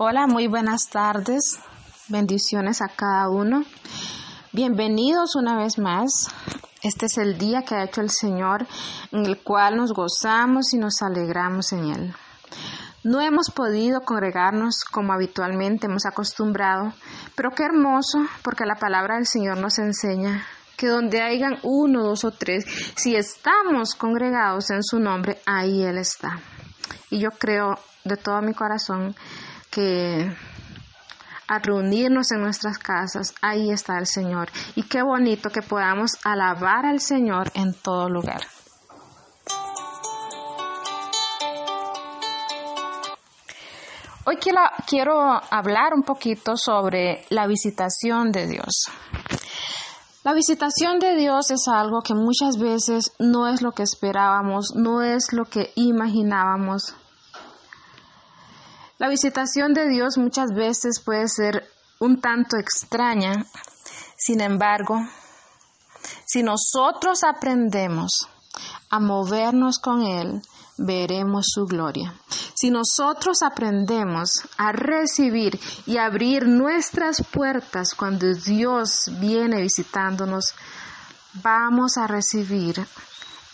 Hola, muy buenas tardes. Bendiciones a cada uno. Bienvenidos una vez más. Este es el día que ha hecho el Señor en el cual nos gozamos y nos alegramos en Él. No hemos podido congregarnos como habitualmente hemos acostumbrado, pero qué hermoso porque la palabra del Señor nos enseña que donde hayan uno, dos o tres, si estamos congregados en su nombre, ahí Él está. Y yo creo de todo mi corazón que a reunirnos en nuestras casas, ahí está el Señor. Y qué bonito que podamos alabar al Señor en todo lugar. Hoy quiero, quiero hablar un poquito sobre la visitación de Dios. La visitación de Dios es algo que muchas veces no es lo que esperábamos, no es lo que imaginábamos. La visitación de Dios muchas veces puede ser un tanto extraña. Sin embargo, si nosotros aprendemos a movernos con Él, veremos su gloria. Si nosotros aprendemos a recibir y abrir nuestras puertas cuando Dios viene visitándonos, vamos a recibir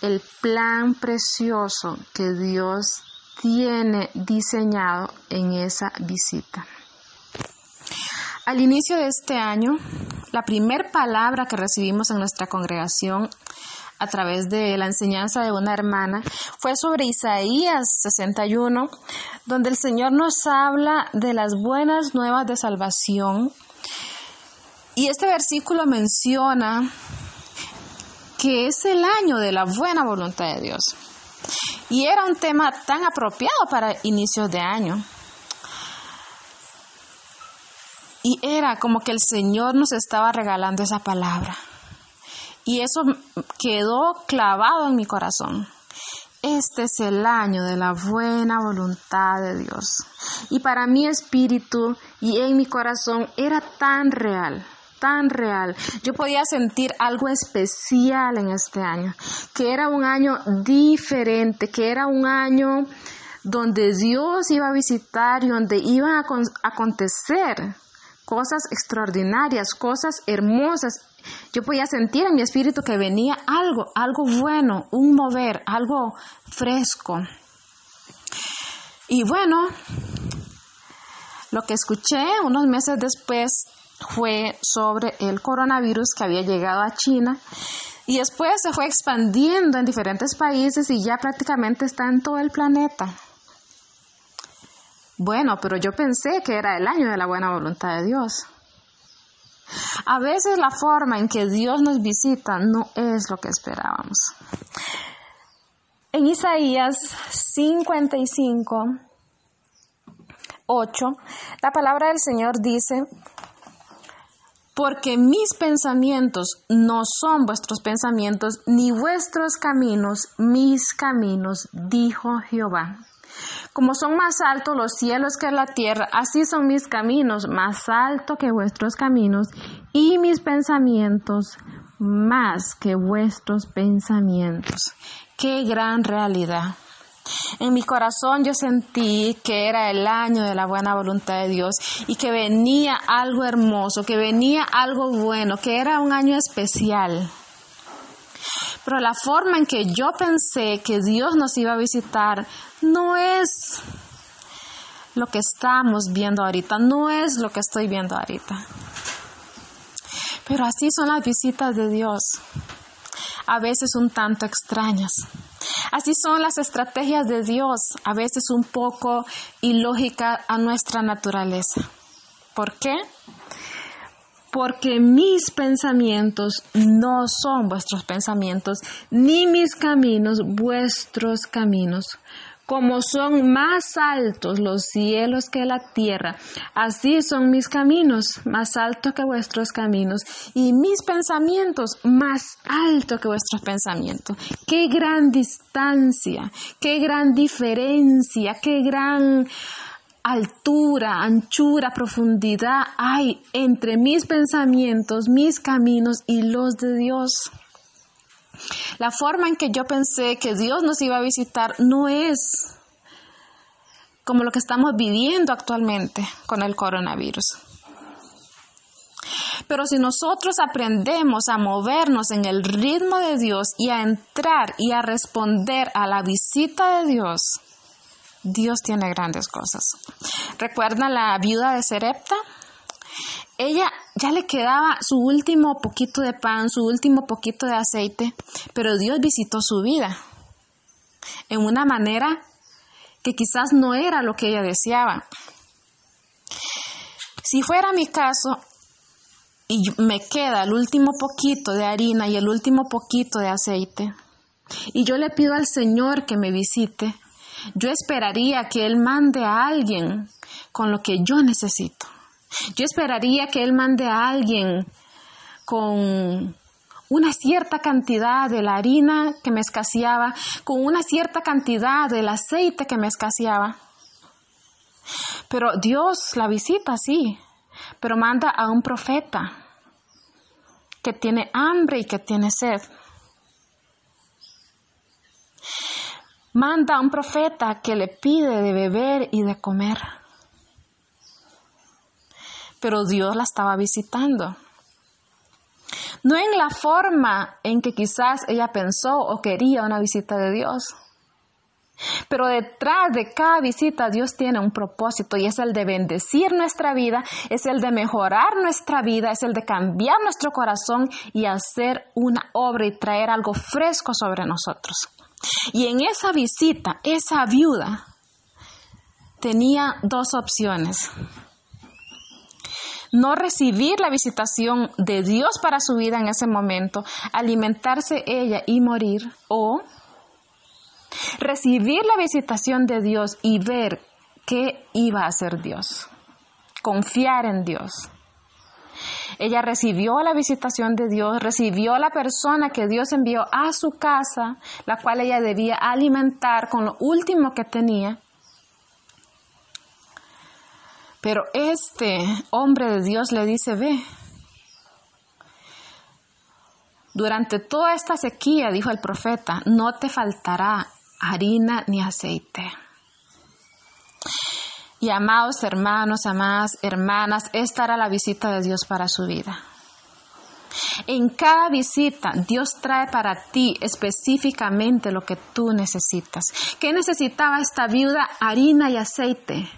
el plan precioso que Dios tiene diseñado en esa visita. Al inicio de este año, la primera palabra que recibimos en nuestra congregación a través de la enseñanza de una hermana fue sobre Isaías 61, donde el Señor nos habla de las buenas nuevas de salvación. Y este versículo menciona que es el año de la buena voluntad de Dios. Y era un tema tan apropiado para inicios de año. Y era como que el Señor nos estaba regalando esa palabra. Y eso quedó clavado en mi corazón. Este es el año de la buena voluntad de Dios. Y para mi espíritu y en mi corazón era tan real, tan real. Yo podía sentir algo especial en este año, que era un año diferente, que era un año donde Dios iba a visitar y donde iban a acontecer cosas extraordinarias, cosas hermosas yo podía sentir en mi espíritu que venía algo, algo bueno, un mover, algo fresco. Y bueno, lo que escuché unos meses después fue sobre el coronavirus que había llegado a China y después se fue expandiendo en diferentes países y ya prácticamente está en todo el planeta. Bueno, pero yo pensé que era el año de la buena voluntad de Dios. A veces la forma en que Dios nos visita no es lo que esperábamos. En Isaías 55, 8, la palabra del Señor dice, porque mis pensamientos no son vuestros pensamientos, ni vuestros caminos mis caminos, dijo Jehová. Como son más altos los cielos que la tierra, así son mis caminos más altos que vuestros caminos y mis pensamientos más que vuestros pensamientos. Qué gran realidad. En mi corazón yo sentí que era el año de la buena voluntad de Dios y que venía algo hermoso, que venía algo bueno, que era un año especial. Pero la forma en que yo pensé que Dios nos iba a visitar no es lo que estamos viendo ahorita, no es lo que estoy viendo ahorita. Pero así son las visitas de Dios, a veces un tanto extrañas. Así son las estrategias de Dios, a veces un poco ilógicas a nuestra naturaleza. ¿Por qué? porque mis pensamientos no son vuestros pensamientos, ni mis caminos vuestros caminos. Como son más altos los cielos que la tierra, así son mis caminos, más altos que vuestros caminos, y mis pensamientos más altos que vuestros pensamientos. Qué gran distancia, qué gran diferencia, qué gran altura, anchura, profundidad hay entre mis pensamientos, mis caminos y los de Dios. La forma en que yo pensé que Dios nos iba a visitar no es como lo que estamos viviendo actualmente con el coronavirus. Pero si nosotros aprendemos a movernos en el ritmo de Dios y a entrar y a responder a la visita de Dios, Dios tiene grandes cosas. ¿Recuerdan la viuda de Serepta? Ella ya le quedaba su último poquito de pan, su último poquito de aceite, pero Dios visitó su vida en una manera que quizás no era lo que ella deseaba. Si fuera mi caso y me queda el último poquito de harina y el último poquito de aceite, y yo le pido al Señor que me visite, yo esperaría que Él mande a alguien con lo que yo necesito. Yo esperaría que Él mande a alguien con una cierta cantidad de la harina que me escaseaba, con una cierta cantidad del aceite que me escaseaba. Pero Dios la visita, sí, pero manda a un profeta que tiene hambre y que tiene sed. Manda a un profeta que le pide de beber y de comer. Pero Dios la estaba visitando. No en la forma en que quizás ella pensó o quería una visita de Dios. Pero detrás de cada visita Dios tiene un propósito y es el de bendecir nuestra vida, es el de mejorar nuestra vida, es el de cambiar nuestro corazón y hacer una obra y traer algo fresco sobre nosotros. Y en esa visita, esa viuda tenía dos opciones. No recibir la visitación de Dios para su vida en ese momento, alimentarse ella y morir, o recibir la visitación de Dios y ver qué iba a hacer Dios, confiar en Dios. Ella recibió la visitación de Dios, recibió la persona que Dios envió a su casa, la cual ella debía alimentar con lo último que tenía. Pero este hombre de Dios le dice, ve, durante toda esta sequía, dijo el profeta, no te faltará harina ni aceite. Y amados hermanos, amadas hermanas, esta era la visita de Dios para su vida. En cada visita Dios trae para ti específicamente lo que tú necesitas. ¿Qué necesitaba esta viuda? Harina y aceite,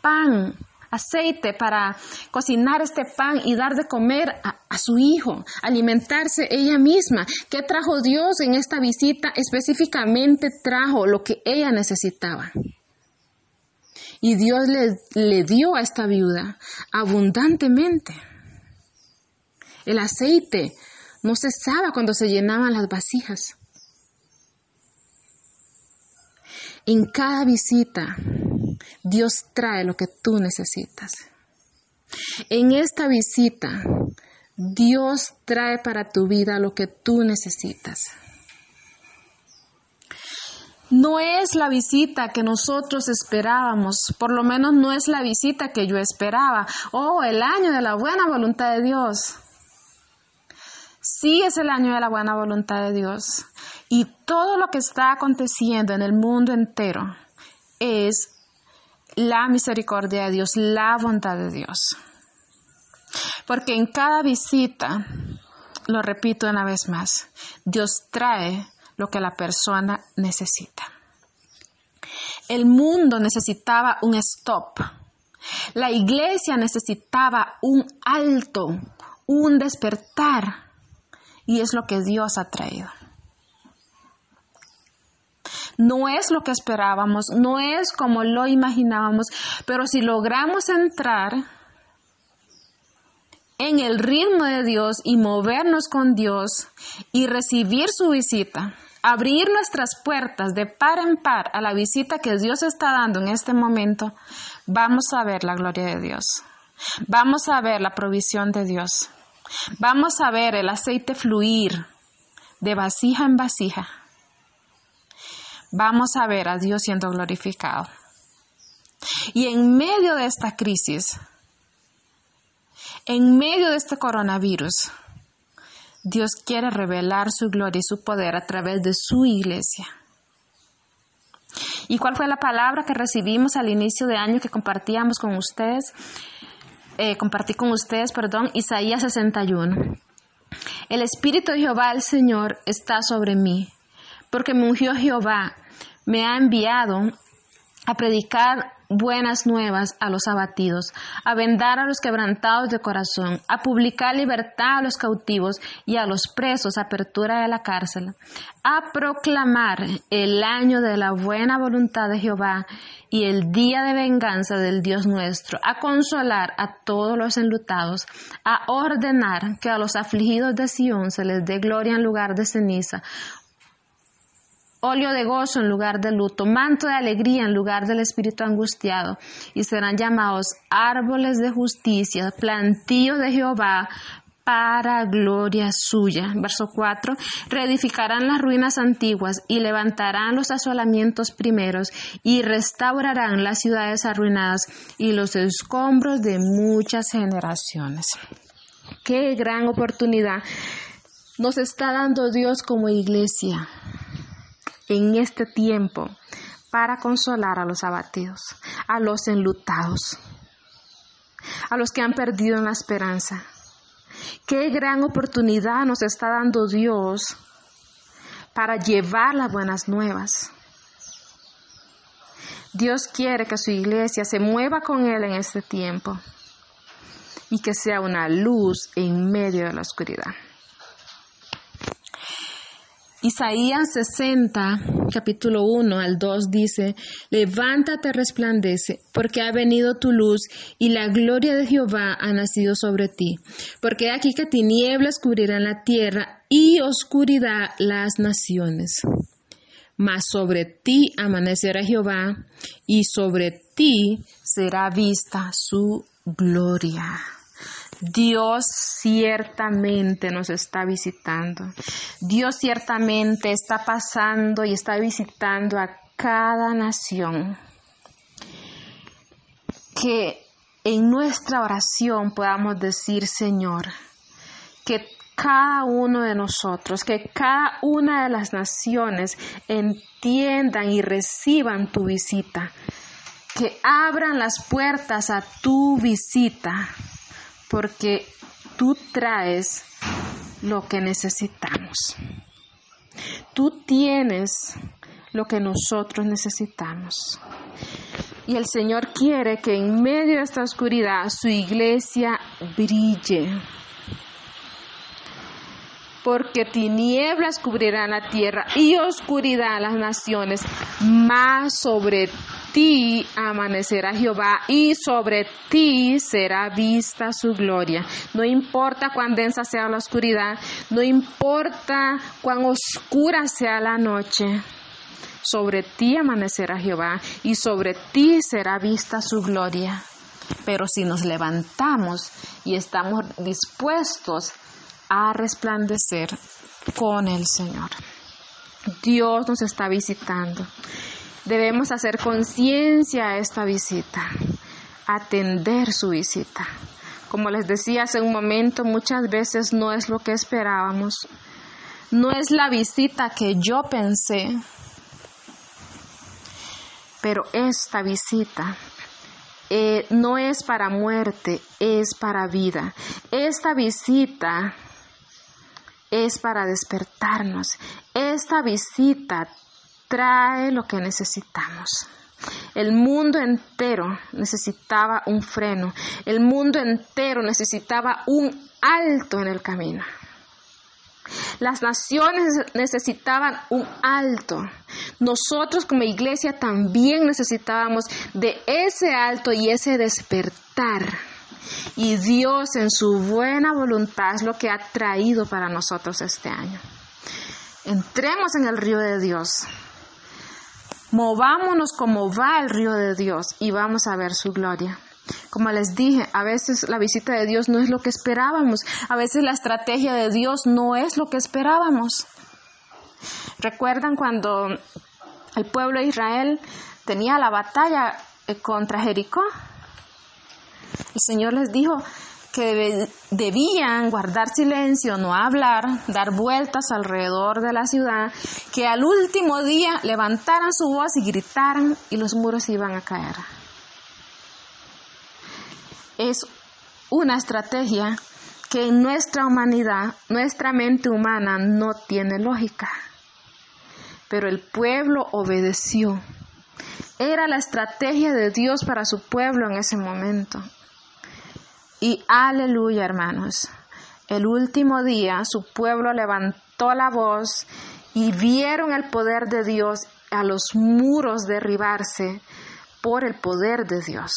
pan, aceite para cocinar este pan y dar de comer a, su hijo, alimentarse ella misma. ¿Qué trajo Dios en esta visita? Específicamente trajo lo que ella necesitaba. Y Dios le, le dio a esta viuda abundantemente. El aceite no cesaba cuando se llenaban las vasijas. En cada visita, Dios trae lo que tú necesitas. En esta visita, Dios trae para tu vida lo que tú necesitas. No es la visita que nosotros esperábamos, por lo menos no es la visita que yo esperaba. Oh, el año de la buena voluntad de Dios. Sí es el año de la buena voluntad de Dios. Y todo lo que está aconteciendo en el mundo entero es la misericordia de Dios, la bondad de Dios. Porque en cada visita, lo repito una vez más, Dios trae lo que la persona necesita. El mundo necesitaba un stop. La iglesia necesitaba un alto, un despertar. Y es lo que Dios ha traído. No es lo que esperábamos, no es como lo imaginábamos, pero si logramos entrar en el ritmo de Dios y movernos con Dios y recibir su visita, abrir nuestras puertas de par en par a la visita que Dios está dando en este momento, vamos a ver la gloria de Dios. Vamos a ver la provisión de Dios. Vamos a ver el aceite fluir de vasija en vasija. Vamos a ver a Dios siendo glorificado. Y en medio de esta crisis, en medio de este coronavirus, Dios quiere revelar su gloria y su poder a través de su iglesia. ¿Y cuál fue la palabra que recibimos al inicio de año que compartíamos con ustedes? Eh, compartí con ustedes, perdón, Isaías 61. El Espíritu de Jehová el Señor está sobre mí, porque me ungió Jehová, me ha enviado a predicar buenas nuevas a los abatidos, a vendar a los quebrantados de corazón, a publicar libertad a los cautivos y a los presos apertura de la cárcel, a proclamar el año de la buena voluntad de Jehová y el día de venganza del Dios nuestro, a consolar a todos los enlutados, a ordenar que a los afligidos de Sión se les dé gloria en lugar de ceniza, óleo de gozo en lugar de luto, manto de alegría en lugar del espíritu angustiado, y serán llamados árboles de justicia, plantío de Jehová, para gloria suya. Verso 4. Reedificarán las ruinas antiguas y levantarán los asolamientos primeros y restaurarán las ciudades arruinadas y los escombros de muchas generaciones. Qué gran oportunidad nos está dando Dios como iglesia en este tiempo para consolar a los abatidos, a los enlutados, a los que han perdido la esperanza. Qué gran oportunidad nos está dando Dios para llevar las buenas nuevas. Dios quiere que su iglesia se mueva con Él en este tiempo y que sea una luz en medio de la oscuridad. Isaías 60, capítulo 1 al 2 dice, Levántate, resplandece, porque ha venido tu luz y la gloria de Jehová ha nacido sobre ti. Porque aquí que tinieblas cubrirán la tierra y oscuridad las naciones. Mas sobre ti amanecerá Jehová y sobre ti será vista su gloria. Dios ciertamente nos está visitando. Dios ciertamente está pasando y está visitando a cada nación. Que en nuestra oración podamos decir, Señor, que cada uno de nosotros, que cada una de las naciones entiendan y reciban tu visita, que abran las puertas a tu visita porque tú traes lo que necesitamos. Tú tienes lo que nosotros necesitamos. Y el Señor quiere que en medio de esta oscuridad su iglesia brille. Porque tinieblas cubrirán la tierra y oscuridad las naciones, más sobre ti amanecerá Jehová y sobre ti será vista su gloria. No importa cuán densa sea la oscuridad, no importa cuán oscura sea la noche. Sobre ti amanecerá Jehová y sobre ti será vista su gloria. Pero si nos levantamos y estamos dispuestos a resplandecer con el Señor, Dios nos está visitando. Debemos hacer conciencia a esta visita, atender su visita. Como les decía hace un momento, muchas veces no es lo que esperábamos, no es la visita que yo pensé, pero esta visita eh, no es para muerte, es para vida. Esta visita es para despertarnos. Esta visita trae lo que necesitamos. El mundo entero necesitaba un freno, el mundo entero necesitaba un alto en el camino. Las naciones necesitaban un alto. Nosotros como iglesia también necesitábamos de ese alto y ese despertar. Y Dios en su buena voluntad es lo que ha traído para nosotros este año. Entremos en el río de Dios. Movámonos como va el río de Dios y vamos a ver su gloria. Como les dije, a veces la visita de Dios no es lo que esperábamos, a veces la estrategia de Dios no es lo que esperábamos. ¿Recuerdan cuando el pueblo de Israel tenía la batalla eh, contra Jericó? El Señor les dijo que debían guardar silencio, no hablar, dar vueltas alrededor de la ciudad, que al último día levantaran su voz y gritaran y los muros iban a caer. Es una estrategia que en nuestra humanidad, nuestra mente humana no tiene lógica. Pero el pueblo obedeció. Era la estrategia de Dios para su pueblo en ese momento. Y aleluya, hermanos. El último día su pueblo levantó la voz y vieron el poder de Dios a los muros derribarse por el poder de Dios.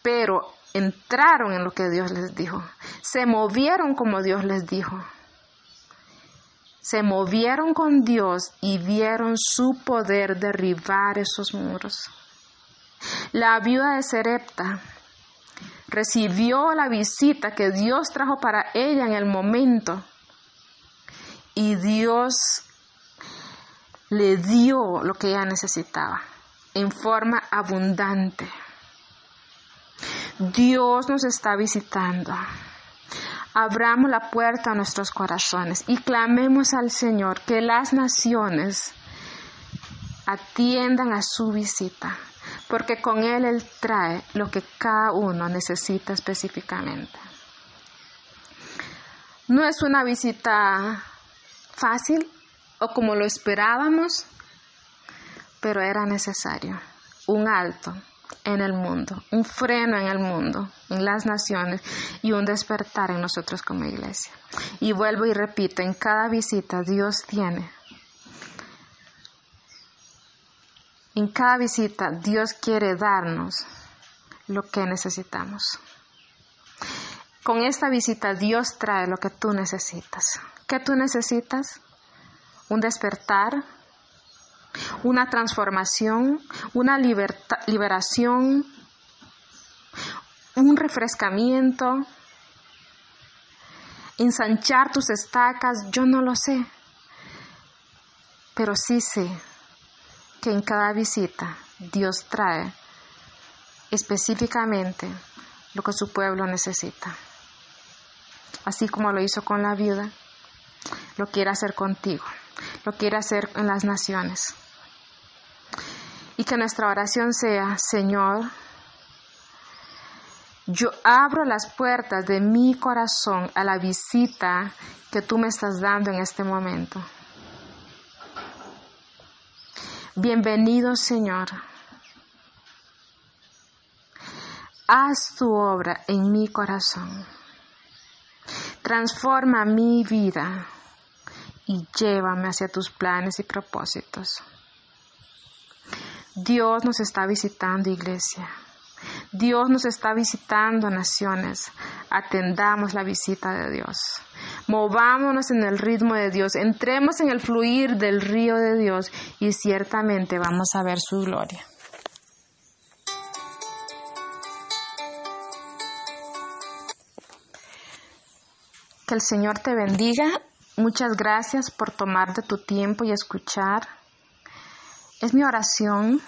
Pero entraron en lo que Dios les dijo. Se movieron como Dios les dijo. Se movieron con Dios y vieron su poder derribar esos muros. La viuda de Serepta recibió la visita que Dios trajo para ella en el momento y Dios le dio lo que ella necesitaba en forma abundante. Dios nos está visitando. Abramos la puerta a nuestros corazones y clamemos al Señor que las naciones atiendan a su visita porque con Él Él trae lo que cada uno necesita específicamente. No es una visita fácil o como lo esperábamos, pero era necesario un alto en el mundo, un freno en el mundo, en las naciones y un despertar en nosotros como iglesia. Y vuelvo y repito, en cada visita Dios tiene En cada visita Dios quiere darnos lo que necesitamos. Con esta visita Dios trae lo que tú necesitas. ¿Qué tú necesitas? Un despertar, una transformación, una liberación, un refrescamiento, ensanchar tus estacas, yo no lo sé, pero sí sé que en cada visita Dios trae específicamente lo que su pueblo necesita. Así como lo hizo con la viuda, lo quiere hacer contigo, lo quiere hacer en las naciones. Y que nuestra oración sea, Señor, yo abro las puertas de mi corazón a la visita que tú me estás dando en este momento. Bienvenido Señor. Haz tu obra en mi corazón. Transforma mi vida y llévame hacia tus planes y propósitos. Dios nos está visitando, iglesia. Dios nos está visitando, naciones. Atendamos la visita de Dios. Movámonos en el ritmo de Dios, entremos en el fluir del río de Dios y ciertamente vamos a ver su gloria. Que el Señor te bendiga. Muchas gracias por tomarte tu tiempo y escuchar. Es mi oración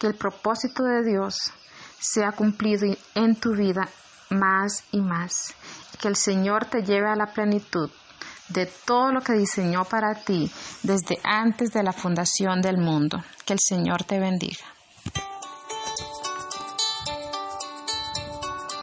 que el propósito de Dios sea cumplido en tu vida más y más que el Señor te lleve a la plenitud de todo lo que diseñó para ti desde antes de la fundación del mundo. Que el Señor te bendiga.